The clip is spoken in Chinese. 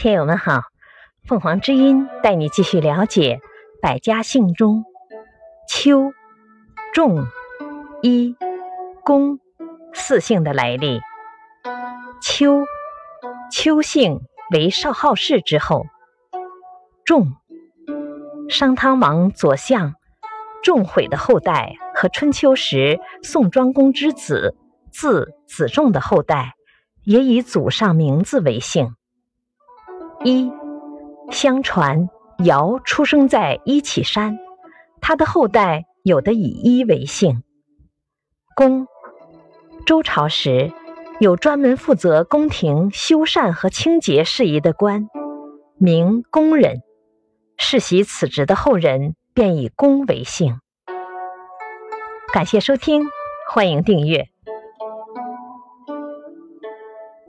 听友们好，凤凰之音带你继续了解百家姓中邱、仲、一、公四姓的来历。邱，邱姓为少昊氏之后。仲，商汤王左相仲毁的后代和春秋时宋庄公之子字子仲的后代，也以祖上名字为姓。一，相传尧出生在伊乞山，他的后代有的以伊为姓。公，周朝时有专门负责宫廷修缮和清洁事宜的官，名公人。世袭此职的后人便以公为姓。感谢收听，欢迎订阅。